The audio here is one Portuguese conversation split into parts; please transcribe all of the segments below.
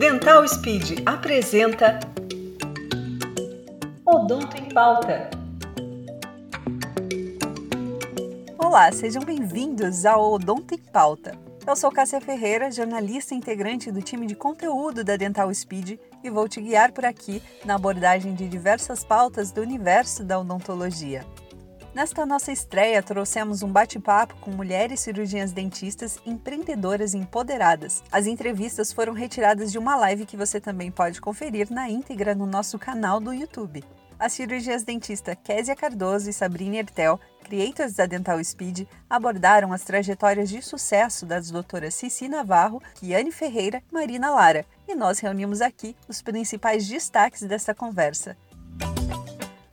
Dental Speed apresenta Odonto em Pauta. Olá, sejam bem-vindos ao Odonto em Pauta. Eu sou Cássia Ferreira, jornalista integrante do time de conteúdo da Dental Speed e vou te guiar por aqui na abordagem de diversas pautas do universo da odontologia. Nesta nossa estreia, trouxemos um bate-papo com mulheres cirurgiãs dentistas empreendedoras empoderadas. As entrevistas foram retiradas de uma live que você também pode conferir na íntegra no nosso canal do YouTube. As cirurgiãs dentistas Késia Cardoso e Sabrina Ertel, creators da Dental Speed, abordaram as trajetórias de sucesso das doutoras Cici Navarro, Kiane Ferreira e Marina Lara, e nós reunimos aqui os principais destaques dessa conversa.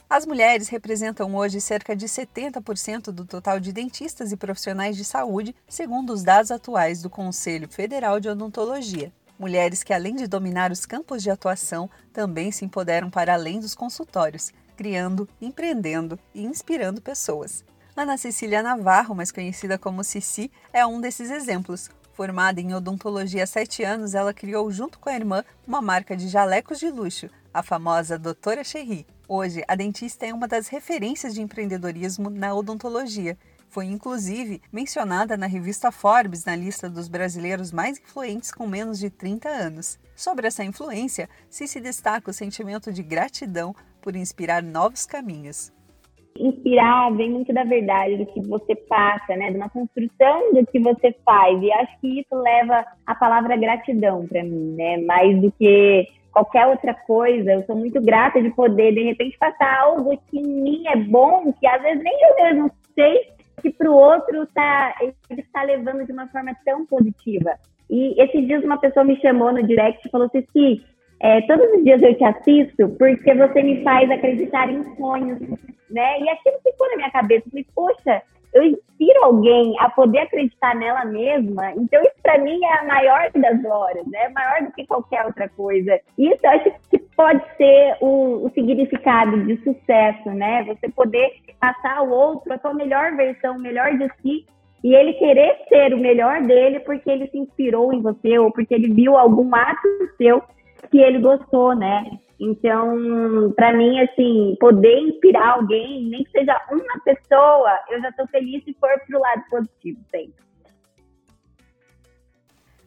As mulheres representam hoje cerca de 70% do total de dentistas e profissionais de saúde, segundo os dados atuais do Conselho Federal de Odontologia. Mulheres que, além de dominar os campos de atuação, também se empoderam para além dos consultórios, criando, empreendendo e inspirando pessoas. Ana Cecília Navarro, mais conhecida como Cici, é um desses exemplos. Formada em odontologia há sete anos, ela criou, junto com a irmã, uma marca de jalecos de luxo, a famosa Doutora Cherry. Hoje, a dentista é uma das referências de empreendedorismo na odontologia. Foi inclusive mencionada na revista Forbes na lista dos brasileiros mais influentes com menos de 30 anos. Sobre essa influência, se se destaca o sentimento de gratidão por inspirar novos caminhos. Inspirar vem muito da verdade do que você passa, né? De uma construção do que você faz. E acho que isso leva a palavra gratidão para mim, né? Mais do que qualquer outra coisa. Eu sou muito grata de poder, de repente, passar algo que em mim é bom, que às vezes nem eu mesmo sei, que para o outro tá, ele está levando de uma forma tão positiva. E esses dias uma pessoa me chamou no direct e falou assim, é, todos os dias eu te assisto porque você me faz acreditar em sonhos, né? E aquilo ficou na minha cabeça. Eu falei, poxa, eu inspiro alguém a poder acreditar nela mesma, então isso para mim é a maior das glórias, né? Maior do que qualquer outra coisa. Isso eu acho que pode ser o, o significado de sucesso, né? Você poder passar ao outro a sua melhor versão, o melhor de si, e ele querer ser o melhor dele porque ele se inspirou em você ou porque ele viu algum ato seu que ele gostou, né? Então, para mim, assim, poder inspirar alguém, nem que seja uma pessoa, eu já estou feliz se for pro lado positivo sempre.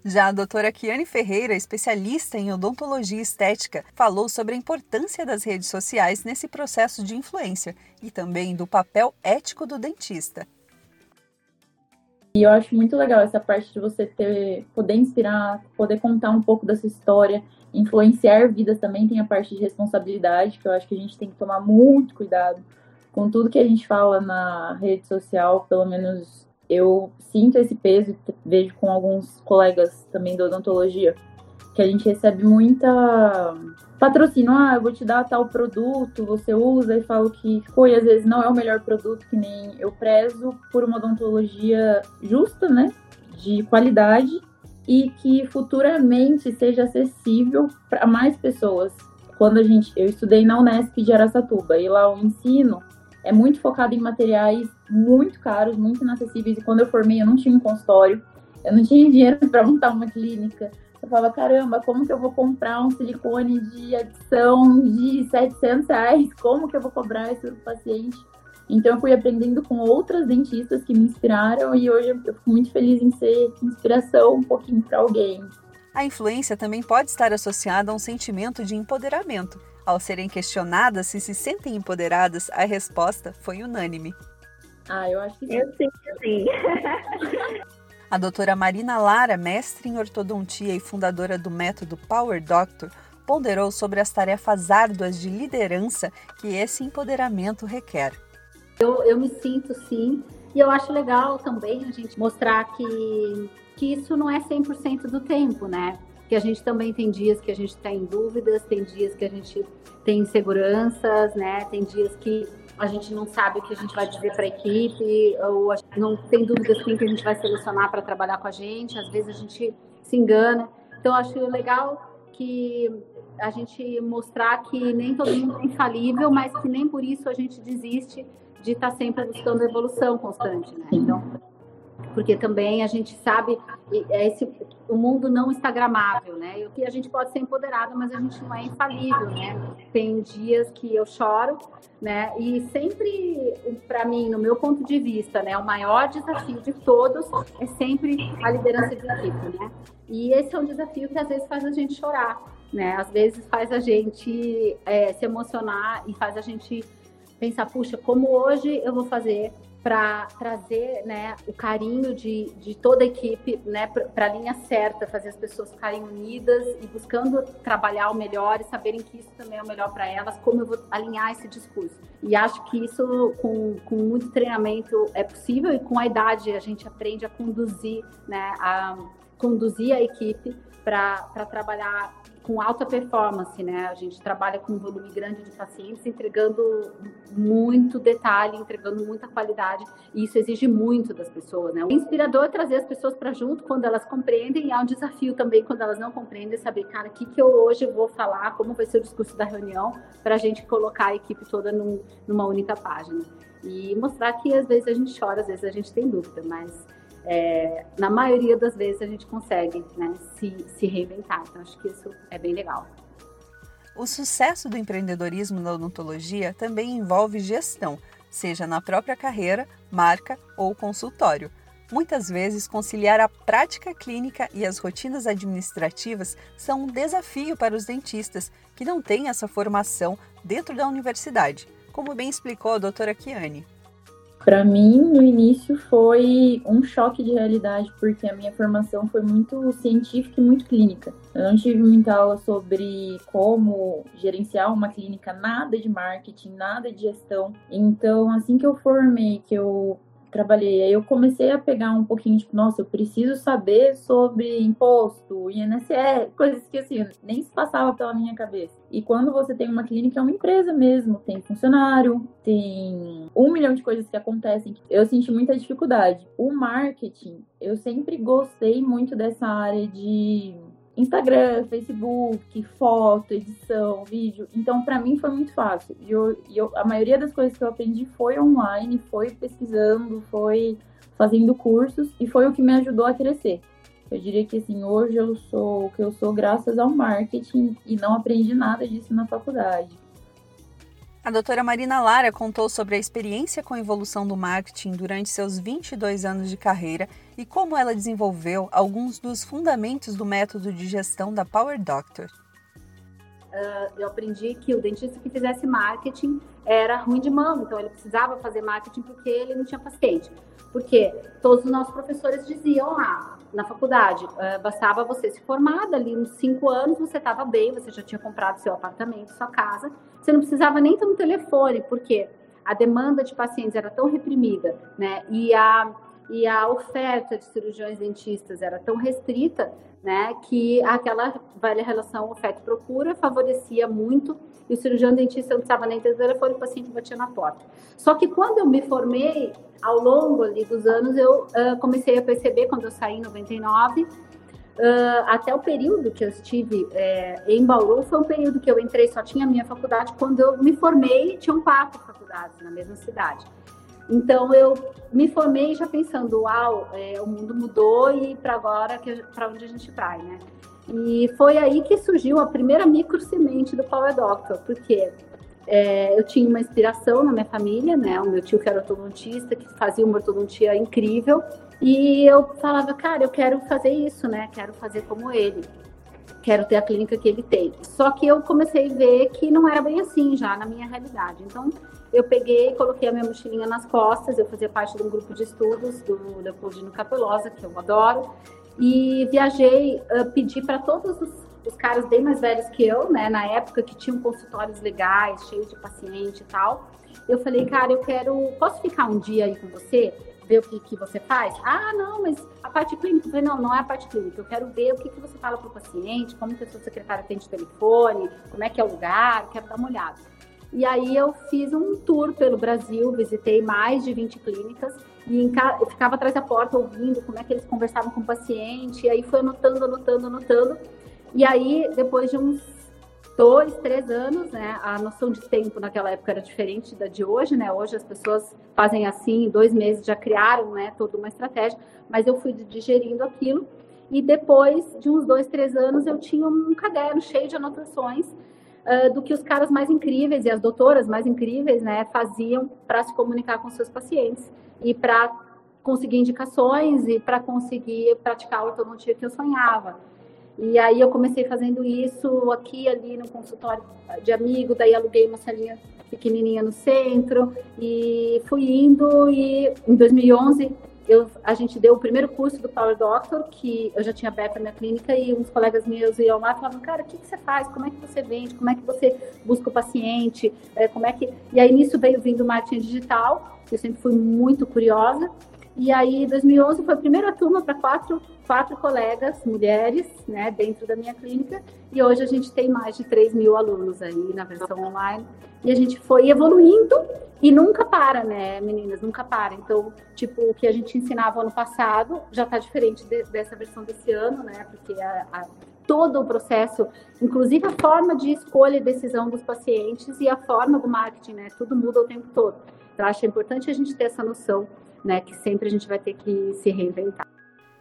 Já a doutora Kiane Ferreira, especialista em odontologia estética, falou sobre a importância das redes sociais nesse processo de influência e também do papel ético do dentista. E eu acho muito legal essa parte de você ter, poder inspirar, poder contar um pouco dessa história, influenciar vidas também tem a parte de responsabilidade, que eu acho que a gente tem que tomar muito cuidado com tudo que a gente fala na rede social, pelo menos eu sinto esse peso, vejo com alguns colegas também da odontologia, que a gente recebe muita patrocínio, ah, eu vou te dar tal produto, você usa e falo que ficou, e às vezes não é o melhor produto, que nem eu prezo por uma odontologia justa, né, de qualidade, e que futuramente seja acessível para mais pessoas. Quando a gente, eu estudei na Unesp de Aracatuba, e lá o ensino é muito focado em materiais muito caros, muito inacessíveis, e quando eu formei eu não tinha um consultório, eu não tinha dinheiro para montar uma clínica, eu falava, caramba, como que eu vou comprar um silicone de adição de 700 reais? Como que eu vou cobrar isso paciente? Então eu fui aprendendo com outras dentistas que me inspiraram e hoje eu fico muito feliz em ser inspiração um pouquinho para alguém. A influência também pode estar associada a um sentimento de empoderamento. Ao serem questionadas se se sentem empoderadas, a resposta foi unânime. Ah, eu acho que sim. Eu sim, sim. A doutora Marina Lara, mestre em ortodontia e fundadora do método Power Doctor, ponderou sobre as tarefas árduas de liderança que esse empoderamento requer. Eu, eu me sinto sim, e eu acho legal também a gente mostrar que, que isso não é 100% do tempo, né? Que a gente também tem dias que a gente está em dúvidas, tem dias que a gente tem inseguranças, né? Tem dias que a gente não sabe o que a gente vai dizer para a equipe, ou a gente não tem dúvidas quem que a gente vai selecionar para trabalhar com a gente, às vezes a gente se engana. Então, acho legal que a gente mostrar que nem todo mundo é infalível, mas que nem por isso a gente desiste de estar tá sempre buscando evolução constante, né? Então, porque também a gente sabe é esse, o mundo não instagramável, né? E a gente pode ser empoderado, mas a gente não é infalível, né? Tem dias que eu choro, né? E sempre, para mim, no meu ponto de vista, né, o maior desafio de todos é sempre a liderança de equipe, né? E esse é um desafio que às vezes faz a gente chorar, né? Às vezes faz a gente é, se emocionar e faz a gente pensar, puxa, como hoje eu vou fazer para trazer né, o carinho de, de toda a equipe né, para a linha certa, fazer as pessoas ficarem unidas e buscando trabalhar o melhor e saberem que isso também é o melhor para elas, como eu vou alinhar esse discurso. E acho que isso, com, com muito treinamento, é possível e com a idade a gente aprende a conduzir, né, a conduzir a equipe para trabalhar com alta performance, né? A gente trabalha com um volume grande de pacientes, entregando muito detalhe, entregando muita qualidade, e isso exige muito das pessoas, né? O inspirador é trazer as pessoas para junto quando elas compreendem, e há um desafio também quando elas não compreendem, saber, cara, o que, que eu hoje vou falar, como vai ser o discurso da reunião, para a gente colocar a equipe toda num, numa única página. E mostrar que às vezes a gente chora, às vezes a gente tem dúvida, mas é, na maioria das vezes a gente consegue né, se, se reinventar. Então, acho que isso é bem legal. O sucesso do empreendedorismo na odontologia também envolve gestão, seja na própria carreira, marca ou consultório. Muitas vezes, conciliar a prática clínica e as rotinas administrativas são um desafio para os dentistas que não têm essa formação dentro da universidade, como bem explicou a doutora Kiane. Para mim, no início, foi um choque de realidade, porque a minha formação foi muito científica e muito clínica. Eu não tive muita aula sobre como gerenciar uma clínica, nada de marketing, nada de gestão. Então, assim que eu formei, que eu trabalhei. Aí eu comecei a pegar um pouquinho, tipo, nossa, eu preciso saber sobre imposto, INSS, coisas que assim, nem se passava pela minha cabeça. E quando você tem uma clínica, é uma empresa mesmo, tem funcionário, tem um milhão de coisas que acontecem. Eu senti muita dificuldade. O marketing, eu sempre gostei muito dessa área de Instagram, Facebook, foto, edição, vídeo. Então, para mim foi muito fácil. E eu, eu, a maioria das coisas que eu aprendi foi online, foi pesquisando, foi fazendo cursos e foi o que me ajudou a crescer. Eu diria que assim, hoje eu sou o que eu sou graças ao marketing e não aprendi nada disso na faculdade. A doutora Marina Lara contou sobre a experiência com a evolução do marketing durante seus 22 anos de carreira e como ela desenvolveu alguns dos fundamentos do método de gestão da Power Doctor. Uh, eu aprendi que o dentista que fizesse marketing era ruim de mão, então ele precisava fazer marketing porque ele não tinha paciente. Porque todos os nossos professores diziam lá na faculdade, uh, bastava você se formar, dali uns cinco anos você estava bem, você já tinha comprado seu apartamento, sua casa, você não precisava nem ter um telefone, porque a demanda de pacientes era tão reprimida, né? E a, e a oferta de cirurgiões dentistas era tão restrita, né? Que aquela velha relação oferta-procura favorecia muito e o cirurgião dentista não precisava nem ter telefone, o paciente batia na porta. Só que quando eu me formei, ao longo ali dos anos, eu uh, comecei a perceber, quando eu saí em 99, Uh, até o período que eu estive é, em Bauru foi um período que eu entrei, só tinha a minha faculdade. Quando eu me formei, tinham quatro faculdades na mesma cidade. Então eu me formei já pensando, uau, é, o mundo mudou e para agora para onde a gente vai, né? E foi aí que surgiu a primeira micro semente do Power Doctor, porque é, eu tinha uma inspiração na minha família, né? O meu tio que era ortodontista, que fazia uma ortodontia incrível, e eu falava, cara, eu quero fazer isso, né? Quero fazer como ele. Quero ter a clínica que ele tem. Só que eu comecei a ver que não era bem assim já na minha realidade. Então, eu peguei, coloquei a minha mochilinha nas costas. Eu fazia parte de um grupo de estudos do Leopoldino Capelosa, que eu adoro. E viajei, uh, pedi para todos os, os, caras bem mais velhos que eu, né? Na época que tinham consultórios legais, cheios de paciente e tal. Eu falei, cara, eu quero. Posso ficar um dia aí com você? ver o que, que você faz? Ah, não, mas a parte clínica. Eu falei, não, não é a parte clínica. Eu quero ver o que, que você fala para o paciente, como que a sua secretária atende telefone, como é que é o lugar, quero dar uma olhada. E aí eu fiz um tour pelo Brasil, visitei mais de 20 clínicas e eu ficava atrás da porta ouvindo como é que eles conversavam com o paciente, e aí foi anotando, anotando, anotando. E aí, depois de uns dois, três anos, né? A noção de tempo naquela época era diferente da de hoje, né? Hoje as pessoas fazem assim, dois meses já criaram, né? Toda uma estratégia, mas eu fui digerindo aquilo e depois de uns dois, três anos eu tinha um caderno cheio de anotações uh, do que os caras mais incríveis e as doutoras mais incríveis, né? Faziam para se comunicar com seus pacientes e para conseguir indicações e para conseguir praticar a ortodontia que eu sonhava. E aí eu comecei fazendo isso aqui ali no consultório de amigo, daí aluguei uma salinha pequenininha no centro e fui indo e em 2011 eu, a gente deu o primeiro curso do Power Doctor, que eu já tinha aberto a minha clínica e uns colegas meus iam lá e falavam, cara, o que, que você faz? Como é que você vende? Como é que você busca o paciente? É, como é que... E aí nisso veio vindo marketing digital, eu sempre fui muito curiosa. E aí, 2011 foi a primeira turma para quatro, quatro colegas, mulheres, né, dentro da minha clínica. E hoje a gente tem mais de 3 mil alunos aí na versão online. E a gente foi evoluindo e nunca para, né, meninas? Nunca para. Então, tipo, o que a gente ensinava ano passado já está diferente de, dessa versão desse ano, né? Porque a, a, todo o processo, inclusive a forma de escolha e decisão dos pacientes e a forma do marketing, né? Tudo muda o tempo todo. Então, acho importante a gente ter essa noção né, que sempre a gente vai ter que se reinventar.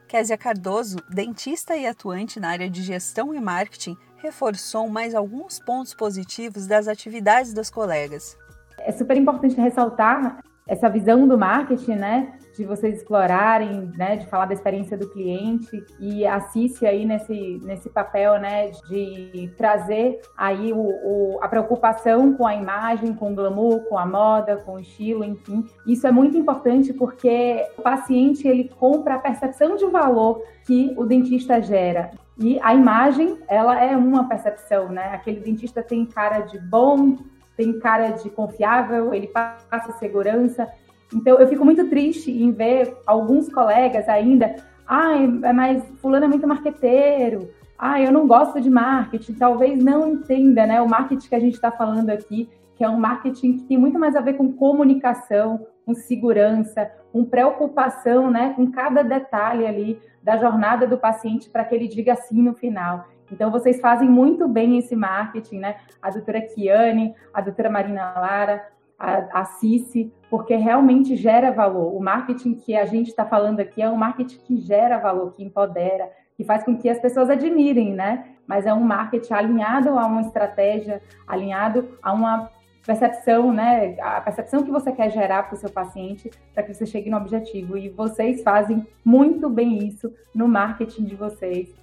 Késia Cardoso, dentista e atuante na área de gestão e marketing, reforçou mais alguns pontos positivos das atividades dos colegas. É super importante ressaltar essa visão do marketing, né? De vocês explorarem, né, de falar da experiência do cliente e a aí nesse, nesse papel, né, de trazer aí o, o, a preocupação com a imagem, com o glamour, com a moda, com o estilo, enfim. Isso é muito importante porque o paciente, ele compra a percepção de valor que o dentista gera. E a imagem, ela é uma percepção, né? Aquele dentista tem cara de bom, tem cara de confiável, ele passa segurança. Então, eu fico muito triste em ver alguns colegas ainda, ah, mas fulano é muito marqueteiro, ah, eu não gosto de marketing, talvez não entenda, né, o marketing que a gente está falando aqui, que é um marketing que tem muito mais a ver com comunicação, com segurança, com preocupação, né, com cada detalhe ali da jornada do paciente para que ele diga sim no final. Então, vocês fazem muito bem esse marketing, né? A doutora Kiane, a doutora Marina Lara, a, Cici, porque realmente gera valor. O marketing que a gente está falando aqui é um marketing que gera valor, que empodera, que faz com que as pessoas admirem, né? Mas é um marketing alinhado a uma estratégia, alinhado a uma percepção, né? A percepção que você quer gerar para o seu paciente para que você chegue no objetivo. E vocês fazem muito bem isso no marketing de vocês.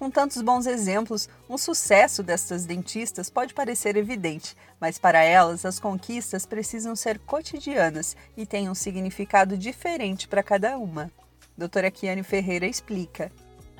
Com tantos bons exemplos, o sucesso destas dentistas pode parecer evidente, mas para elas as conquistas precisam ser cotidianas e têm um significado diferente para cada uma. Doutora Kiane Ferreira explica.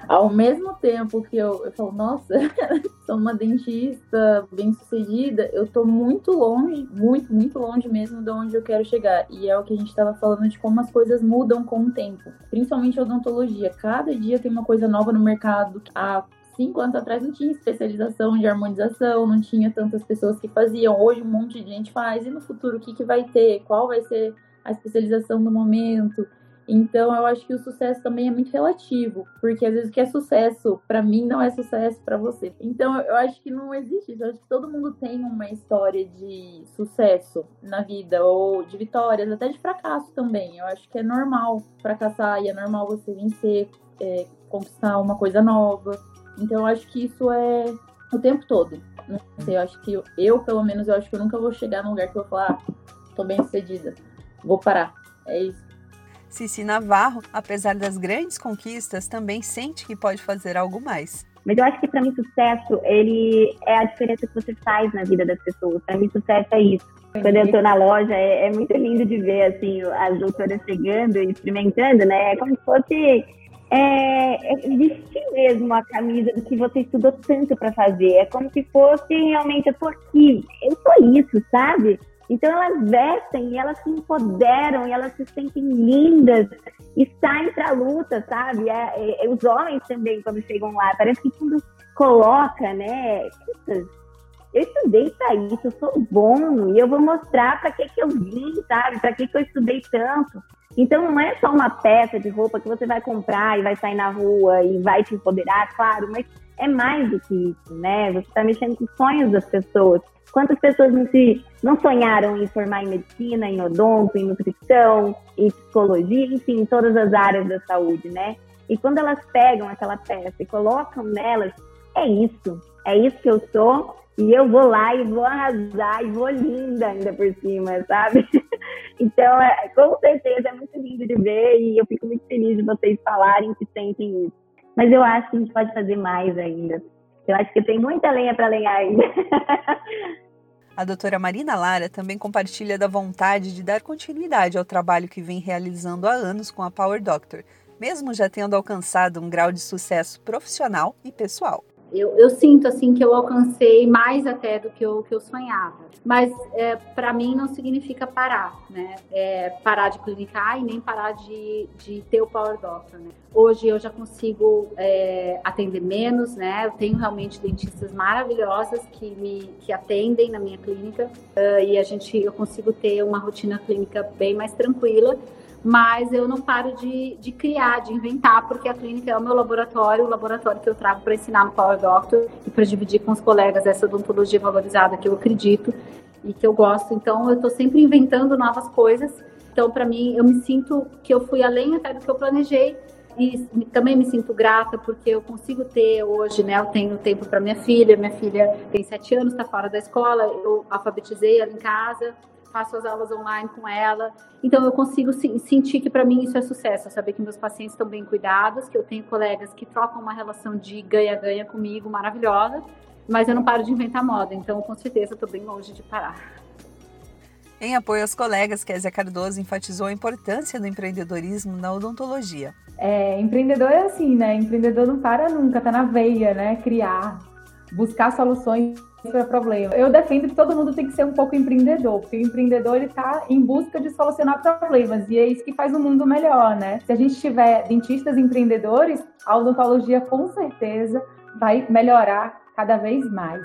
Ao mesmo tempo que eu, eu falo, nossa, sou uma dentista bem sucedida, eu tô muito longe, muito, muito longe mesmo de onde eu quero chegar. E é o que a gente estava falando de como as coisas mudam com o tempo, principalmente a odontologia. Cada dia tem uma coisa nova no mercado. Há cinco anos atrás não tinha especialização de harmonização, não tinha tantas pessoas que faziam. Hoje um monte de gente faz. E no futuro o que, que vai ter? Qual vai ser a especialização do momento? Então, eu acho que o sucesso também é muito relativo, porque às vezes o que é sucesso para mim não é sucesso para você. Então, eu acho que não existe isso. Eu acho que todo mundo tem uma história de sucesso na vida, ou de vitórias, até de fracasso também. Eu acho que é normal fracassar e é normal você vencer, é, conquistar uma coisa nova. Então, eu acho que isso é o tempo todo. Não sei, eu acho que eu, eu, pelo menos, eu acho que eu nunca vou chegar num lugar que eu vou falar, ah, tô bem sucedida, vou parar. É isso. Cici Navarro, apesar das grandes conquistas, também sente que pode fazer algo mais. Mas eu acho que para mim sucesso, ele é a diferença que você faz na vida das pessoas. Para mim sucesso é isso. Quando eu estou na loja, é, é, muito lindo de ver assim as doutoras chegando e experimentando, né? É como se fosse é, é vestir mesmo a camisa do que você estudou tanto para fazer. É como se fosse realmente eu tô aqui, eu sou isso, sabe? Então elas vestem e elas se empoderam e elas se sentem lindas e saem para a luta, sabe? É, é, é, os homens também, quando chegam lá, parece que tudo coloca, né? Eu estudei para isso, eu sou bom e eu vou mostrar para que, que eu vim, sabe? Para que, que eu estudei tanto. Então não é só uma peça de roupa que você vai comprar e vai sair na rua e vai te empoderar, claro, mas é mais do que isso, né? Você está mexendo com os sonhos das pessoas. Quantas pessoas não, se, não sonharam em formar em medicina, em odonto, em nutrição, em psicologia, enfim, em todas as áreas da saúde, né? E quando elas pegam aquela peça e colocam nelas, é isso, é isso que eu sou, e eu vou lá e vou arrasar e vou linda ainda por cima, sabe? Então, é, com certeza é muito lindo de ver e eu fico muito feliz de vocês falarem que sentem isso. Mas eu acho que a gente pode fazer mais ainda. Eu acho que tem muita lenha para lenhar ainda. A doutora Marina Lara também compartilha da vontade de dar continuidade ao trabalho que vem realizando há anos com a Power Doctor, mesmo já tendo alcançado um grau de sucesso profissional e pessoal. Eu, eu, sinto assim que eu alcancei mais até do que eu, que eu sonhava. Mas é, para mim não significa parar, né? É, parar de clinicar e nem parar de, de ter o Power Doctor, né? Hoje eu já consigo é, atender menos, né? Eu tenho realmente dentistas maravilhosas que me que atendem na minha clínica uh, e a gente eu consigo ter uma rotina clínica bem mais tranquila mas eu não paro de, de criar, de inventar, porque a clínica é o meu laboratório, o laboratório que eu trago para ensinar no Power Doctor e para dividir com os colegas essa odontologia valorizada que eu acredito e que eu gosto. Então, eu estou sempre inventando novas coisas. Então, para mim, eu me sinto que eu fui além até do que eu planejei e também me sinto grata porque eu consigo ter hoje, né? Eu tenho tempo para minha filha. Minha filha tem sete anos, está fora da escola. Eu alfabetizei ela em casa faço as aulas online com ela. Então eu consigo sentir que para mim isso é sucesso, saber que meus pacientes estão bem cuidados, que eu tenho colegas que trocam uma relação de ganha-ganha comigo maravilhosa, mas eu não paro de inventar moda, então com certeza estou bem longe de parar. Em apoio aos colegas, Kézia Cardoso enfatizou a importância do empreendedorismo na odontologia. É, empreendedor é assim, né? Empreendedor não para nunca, tá na veia, né? Criar, buscar soluções para problema. Eu defendo que todo mundo tem que ser um pouco empreendedor, porque o empreendedor ele está em busca de solucionar problemas e é isso que faz o mundo melhor, né? Se a gente tiver dentistas empreendedores, a odontologia com certeza vai melhorar cada vez mais.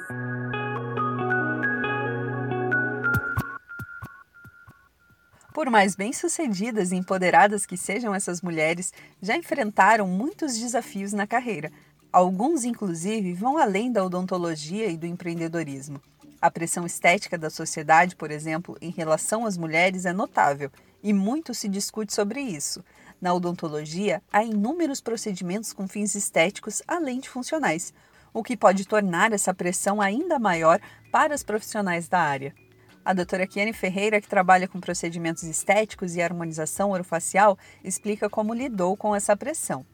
Por mais bem-sucedidas e empoderadas que sejam essas mulheres, já enfrentaram muitos desafios na carreira, Alguns, inclusive, vão além da odontologia e do empreendedorismo. A pressão estética da sociedade, por exemplo, em relação às mulheres é notável e muito se discute sobre isso. Na odontologia, há inúmeros procedimentos com fins estéticos além de funcionais, o que pode tornar essa pressão ainda maior para as profissionais da área. A doutora Kiane Ferreira, que trabalha com procedimentos estéticos e harmonização orofacial, explica como lidou com essa pressão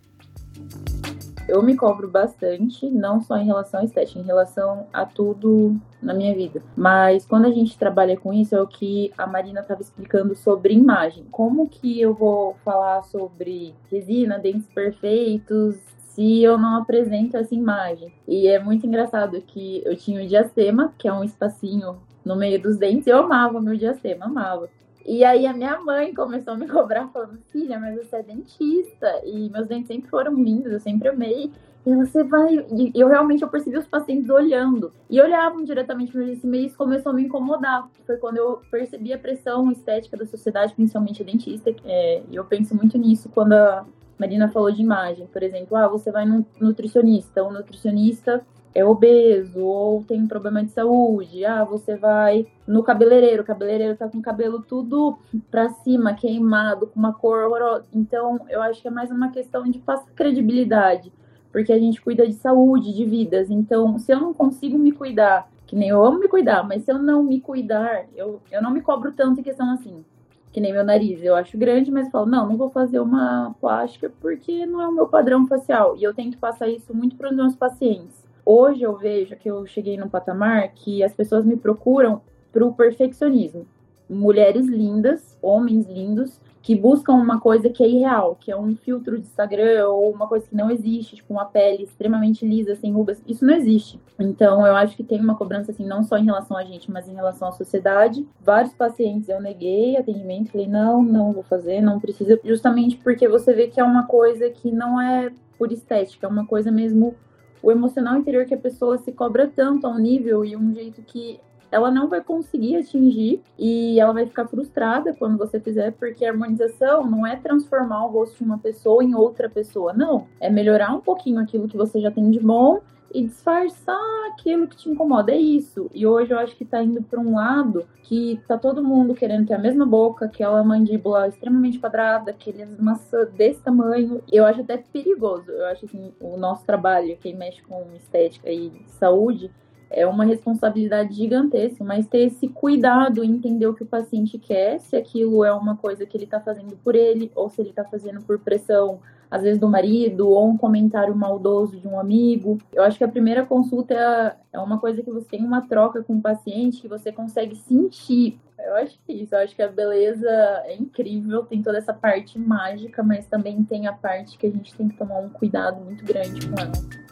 eu me cobro bastante, não só em relação à estética, em relação a tudo na minha vida. Mas quando a gente trabalha com isso, é o que a Marina estava explicando sobre imagem. Como que eu vou falar sobre resina, dentes perfeitos, se eu não apresento essa imagem. E é muito engraçado que eu tinha o diastema, que é um espacinho no meio dos dentes, eu amava meu diastema, amava. E aí a minha mãe começou a me cobrar, falando, filha, mas você é dentista. E meus dentes sempre foram lindos, eu sempre amei. E você vai. E eu realmente eu percebi os pacientes olhando. E olhavam diretamente para esse mês começou a me incomodar. Foi quando eu percebi a pressão estética da sociedade, principalmente dentista. É, e eu penso muito nisso quando a Marina falou de imagem. Por exemplo, ah, você vai no nutricionista. O nutricionista é obeso ou tem problema de saúde. Ah, você vai no cabeleireiro, o cabeleireiro tá com o cabelo tudo pra cima, queimado, com uma cor horrorosa. Então, eu acho que é mais uma questão de passar credibilidade, porque a gente cuida de saúde, de vidas. Então, se eu não consigo me cuidar, que nem eu amo me cuidar, mas se eu não me cuidar, eu, eu não me cobro tanto em questão assim. Que nem meu nariz, eu acho grande, mas falo, não, não vou fazer uma plástica porque não é o meu padrão facial. E eu tento passar isso muito para os meus pacientes Hoje eu vejo que eu cheguei num patamar que as pessoas me procuram para o perfeccionismo. Mulheres lindas, homens lindos, que buscam uma coisa que é irreal, que é um filtro de Instagram ou uma coisa que não existe, tipo uma pele extremamente lisa, sem rugas. Isso não existe. Então, eu acho que tem uma cobrança, assim, não só em relação a gente, mas em relação à sociedade. Vários pacientes eu neguei atendimento, falei, não, não vou fazer, não precisa, justamente porque você vê que é uma coisa que não é por estética, é uma coisa mesmo o emocional interior que a pessoa se cobra tanto a um nível e um jeito que ela não vai conseguir atingir e ela vai ficar frustrada quando você fizer, porque a harmonização não é transformar o rosto de uma pessoa em outra pessoa, não. É melhorar um pouquinho aquilo que você já tem de bom e disfarçar aquilo que te incomoda. É isso. E hoje eu acho que tá indo para um lado que tá todo mundo querendo ter a mesma boca, aquela mandíbula extremamente quadrada, aquele maçã desse tamanho. Eu acho até perigoso. Eu acho assim, o nosso trabalho, quem mexe com estética e saúde, é uma responsabilidade gigantesca, mas ter esse cuidado, entender o que o paciente quer, se aquilo é uma coisa que ele está fazendo por ele, ou se ele está fazendo por pressão às vezes do marido, ou um comentário maldoso de um amigo. Eu acho que a primeira consulta é, é uma coisa que você tem uma troca com o paciente que você consegue sentir. Eu acho que é isso, eu acho que a beleza é incrível, tem toda essa parte mágica, mas também tem a parte que a gente tem que tomar um cuidado muito grande com ela.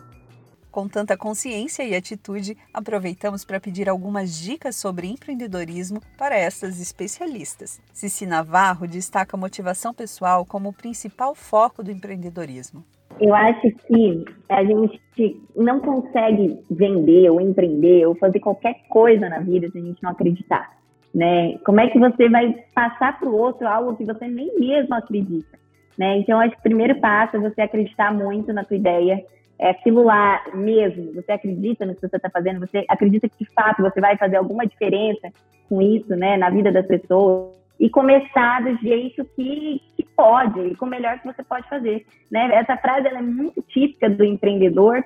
Com tanta consciência e atitude, aproveitamos para pedir algumas dicas sobre empreendedorismo para essas especialistas. Cici Navarro destaca a motivação pessoal como o principal foco do empreendedorismo. Eu acho que a gente não consegue vender ou empreender ou fazer qualquer coisa na vida se a gente não acreditar. Né? Como é que você vai passar para o outro algo que você nem mesmo acredita? Né? Então, acho que o primeiro passo é você acreditar muito na tua ideia, é aquilo lá mesmo, você acredita no que você está fazendo, você acredita que de fato você vai fazer alguma diferença com isso, né, na vida das pessoas? E começar do jeito que, que pode e com o melhor que você pode fazer, né? Essa frase ela é muito típica do empreendedor,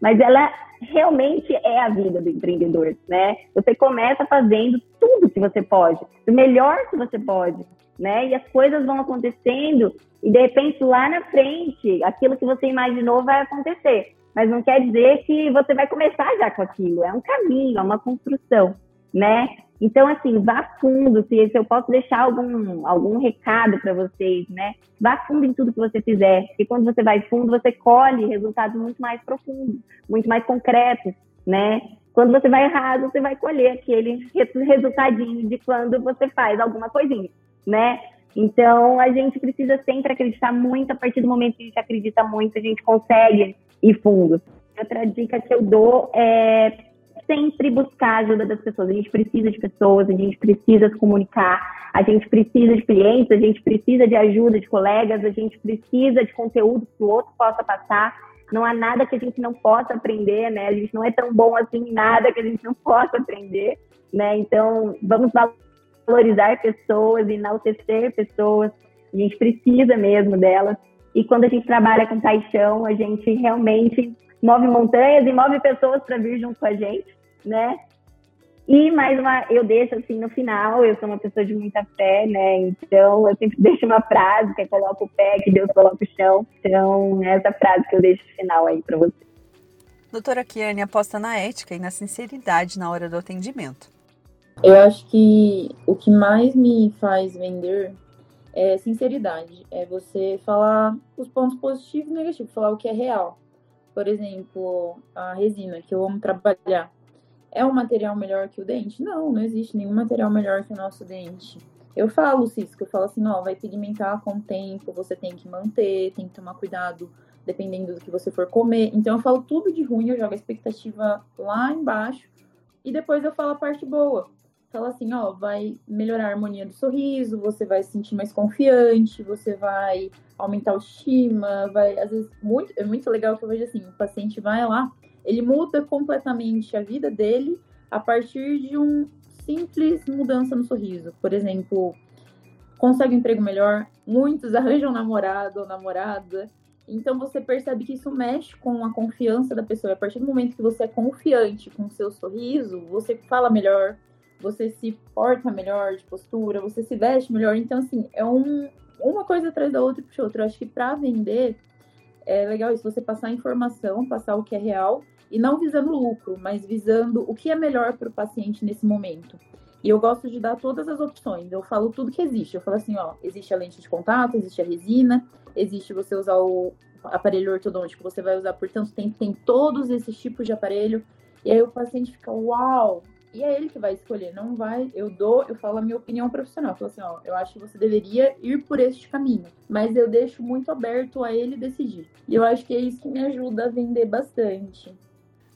mas ela realmente é a vida do empreendedor, né? Você começa fazendo tudo que você pode, o melhor que você pode, né? E as coisas vão acontecendo e de repente lá na frente, aquilo que você imaginou vai acontecer. Mas não quer dizer que você vai começar já com aquilo. É um caminho, é uma construção, né? Então, assim, vá fundo. Se, se eu posso deixar algum, algum recado para vocês, né? Vá fundo em tudo que você fizer. Porque quando você vai fundo, você colhe resultados muito mais profundos, muito mais concretos, né? Quando você vai errado, você vai colher aquele resultadinho de quando você faz alguma coisinha, né? Então, a gente precisa sempre acreditar muito. A partir do momento que a gente acredita muito, a gente consegue ir fundo. Outra dica que eu dou é sempre buscar a ajuda das pessoas. A gente precisa de pessoas, a gente precisa se comunicar, a gente precisa de clientes, a gente precisa de ajuda de colegas, a gente precisa de conteúdo que o outro possa passar. Não há nada que a gente não possa aprender, né? A gente não é tão bom assim em nada que a gente não possa aprender, né? Então, vamos valorizar pessoas, enaltecer pessoas. A gente precisa mesmo delas. E quando a gente trabalha com paixão, a gente realmente move montanhas e move pessoas para vir junto com a gente, né? E mais uma, eu deixo assim no final, eu sou uma pessoa de muita fé, né? Então eu sempre deixo uma frase que é coloca o pé, que Deus coloca o chão. Então, é essa frase que eu deixo no final aí para você. Doutora Kiane aposta na ética e na sinceridade na hora do atendimento. Eu acho que o que mais me faz vender é sinceridade. É você falar os pontos positivos e negativos, falar o que é real. Por exemplo, a resina, que eu amo trabalhar. É um material melhor que o dente? Não, não existe nenhum material melhor que o nosso dente. Eu falo, Cisco, eu falo assim, ó, vai pigmentar com o tempo, você tem que manter, tem que tomar cuidado dependendo do que você for comer. Então eu falo tudo de ruim, eu jogo a expectativa lá embaixo e depois eu falo a parte boa fala assim, ó, vai melhorar a harmonia do sorriso, você vai se sentir mais confiante, você vai aumentar a estima, vai, às vezes, muito, é muito legal que eu vejo assim, o paciente vai lá, ele muda completamente a vida dele a partir de um simples mudança no sorriso. Por exemplo, consegue um emprego melhor, muitos arranjam namorado ou namorada, então você percebe que isso mexe com a confiança da pessoa. A partir do momento que você é confiante com o seu sorriso, você fala melhor, você se porta melhor de postura, você se veste melhor. Então, assim, é um, uma coisa atrás da outra e puxa outra. Eu acho que para vender é legal isso, você passar informação, passar o que é real e não visando lucro, mas visando o que é melhor para o paciente nesse momento. E eu gosto de dar todas as opções. Eu falo tudo que existe. Eu falo assim, ó, existe a lente de contato, existe a resina, existe você usar o aparelho ortodôntico, você vai usar por tanto tempo, tem todos esses tipos de aparelho. E aí o paciente fica, uau, e é ele que vai escolher, não vai. Eu dou, eu falo a minha opinião profissional. Eu falo assim, ó, eu acho que você deveria ir por este caminho. Mas eu deixo muito aberto a ele decidir. E eu acho que é isso que me ajuda a vender bastante.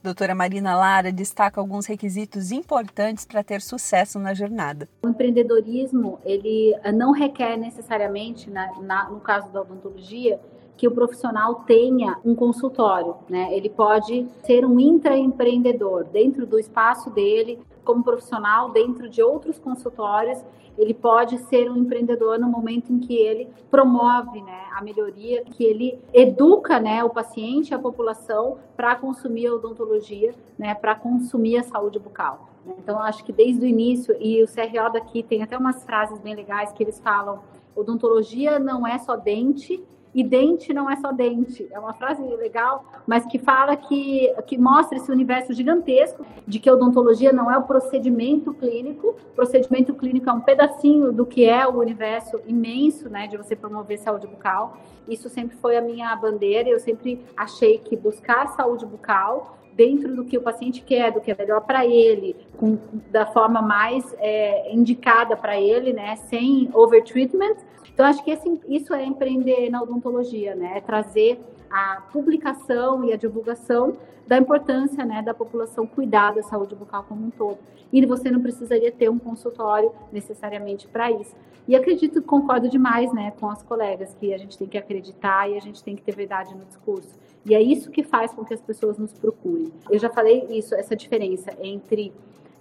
Doutora Marina Lara destaca alguns requisitos importantes para ter sucesso na jornada. O empreendedorismo, ele não requer necessariamente, na, na, no caso da odontologia, que o profissional tenha um consultório, né? Ele pode ser um intraempreendedor dentro do espaço dele, como profissional, dentro de outros consultórios, ele pode ser um empreendedor no momento em que ele promove, né, a melhoria, que ele educa, né, o paciente, a população para consumir a odontologia, né, para consumir a saúde bucal. Então, acho que desde o início, e o CRO daqui tem até umas frases bem legais que eles falam: odontologia não é só dente, e dente não é só dente. É uma frase legal, mas que fala que, que mostra esse universo gigantesco de que odontologia não é o procedimento clínico. O procedimento clínico é um pedacinho do que é o universo imenso, né, de você promover saúde bucal. Isso sempre foi a minha bandeira. Eu sempre achei que buscar saúde bucal dentro do que o paciente quer, do que é melhor para ele, com, da forma mais é, indicada para ele, né, sem overtreatment, então, acho que esse, isso é empreender na odontologia, né? É trazer a publicação e a divulgação da importância né, da população cuidar da saúde bucal como um todo. E você não precisaria ter um consultório necessariamente para isso. E acredito, concordo demais né, com as colegas, que a gente tem que acreditar e a gente tem que ter verdade no discurso. E é isso que faz com que as pessoas nos procurem. Eu já falei isso, essa diferença entre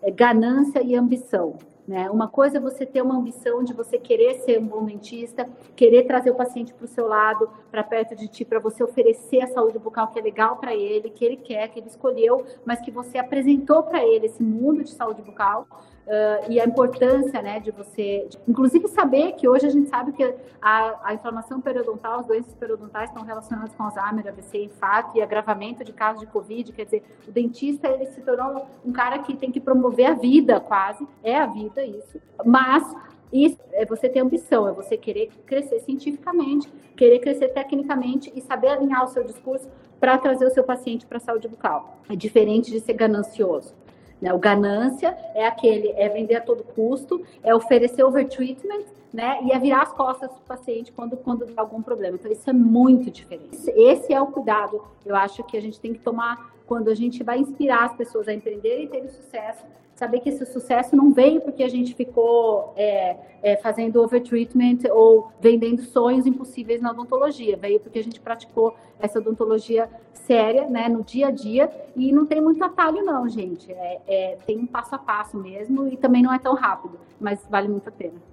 é, ganância e ambição. Né? Uma coisa é você ter uma ambição de você querer ser um bom dentista, querer trazer o paciente para o seu lado, para perto de ti, para você oferecer a saúde bucal que é legal para ele, que ele quer, que ele escolheu, mas que você apresentou para ele esse mundo de saúde bucal. Uh, e a importância né, de você, de, inclusive saber que hoje a gente sabe que a, a inflamação periodontal, as doenças periodontais estão relacionadas com Alzheimer, AVC, infarto e agravamento de casos de Covid, quer dizer, o dentista ele se tornou um cara que tem que promover a vida quase, é a vida isso, mas isso é você ter ambição, é você querer crescer cientificamente, querer crescer tecnicamente e saber alinhar o seu discurso para trazer o seu paciente para a saúde bucal. É diferente de ser ganancioso. Né? O ganância é aquele, é vender a todo custo, é oferecer overtreatment, né? E é virar as costas do paciente quando, quando tem algum problema. Então, isso é muito diferente. Esse é o cuidado, eu acho que a gente tem que tomar quando a gente vai inspirar as pessoas a empreenderem e terem sucesso saber que esse sucesso não veio porque a gente ficou é, é, fazendo overtreatment ou vendendo sonhos impossíveis na odontologia, veio porque a gente praticou essa odontologia séria, né, no dia a dia, e não tem muito atalho não, gente, é, é tem um passo a passo mesmo e também não é tão rápido, mas vale muito a pena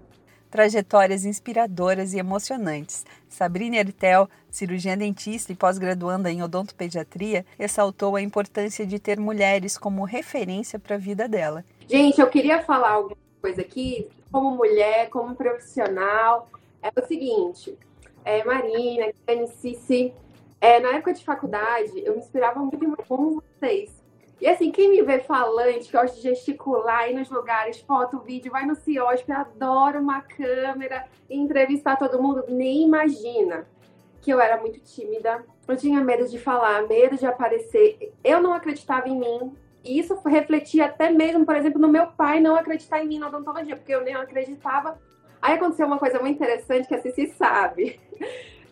trajetórias inspiradoras e emocionantes. Sabrina Ertel, cirurgiã dentista e pós-graduanda em odontopediatria, ressaltou a importância de ter mulheres como referência para a vida dela. Gente, eu queria falar alguma coisa aqui, como mulher, como profissional. É o seguinte, é, Marina, Cici, é, na época de faculdade, eu me inspirava muito em como vocês. E assim, quem me vê falante, que gosta de gesticular, ir nos lugares, foto, vídeo, vai no CIOSP, adoro uma câmera, entrevistar todo mundo, nem imagina que eu era muito tímida. Eu tinha medo de falar, medo de aparecer. Eu não acreditava em mim. E isso refletia até mesmo, por exemplo, no meu pai não acreditar em mim na odontologia, porque eu nem acreditava. Aí aconteceu uma coisa muito interessante que a Cici sabe.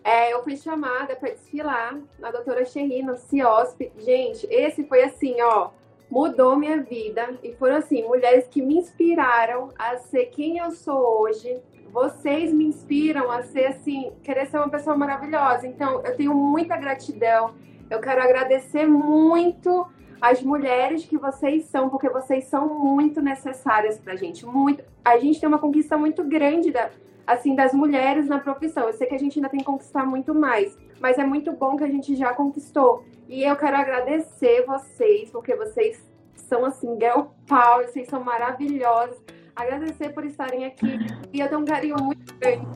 É, eu fui chamada para desfilar na doutora Cherry, no CIOSP. Gente, esse foi assim, ó, mudou minha vida. E foram assim, mulheres que me inspiraram a ser quem eu sou hoje. Vocês me inspiram a ser assim, querer ser uma pessoa maravilhosa. Então, eu tenho muita gratidão. Eu quero agradecer muito as mulheres que vocês são, porque vocês são muito necessárias pra gente. Muito. A gente tem uma conquista muito grande da, assim, das mulheres na profissão. Eu sei que a gente ainda tem que conquistar muito mais, mas é muito bom que a gente já conquistou. E eu quero agradecer vocês, porque vocês são, assim, girl power, vocês são maravilhosos. Agradecer por estarem aqui. E eu tenho um carinho muito grande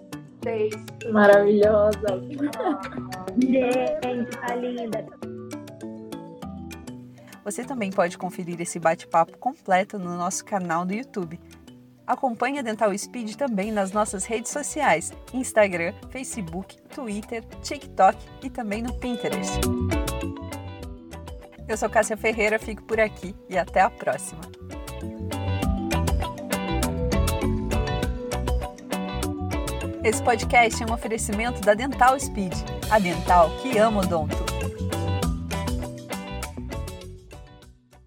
vocês. Maravilhosa. Gente, tá linda. Você também pode conferir esse bate-papo completo no nosso canal do YouTube. Acompanhe a Dental Speed também nas nossas redes sociais: Instagram, Facebook, Twitter, TikTok e também no Pinterest. Eu sou Cássia Ferreira, fico por aqui e até a próxima. Esse podcast é um oferecimento da Dental Speed, a dental que ama o odonto.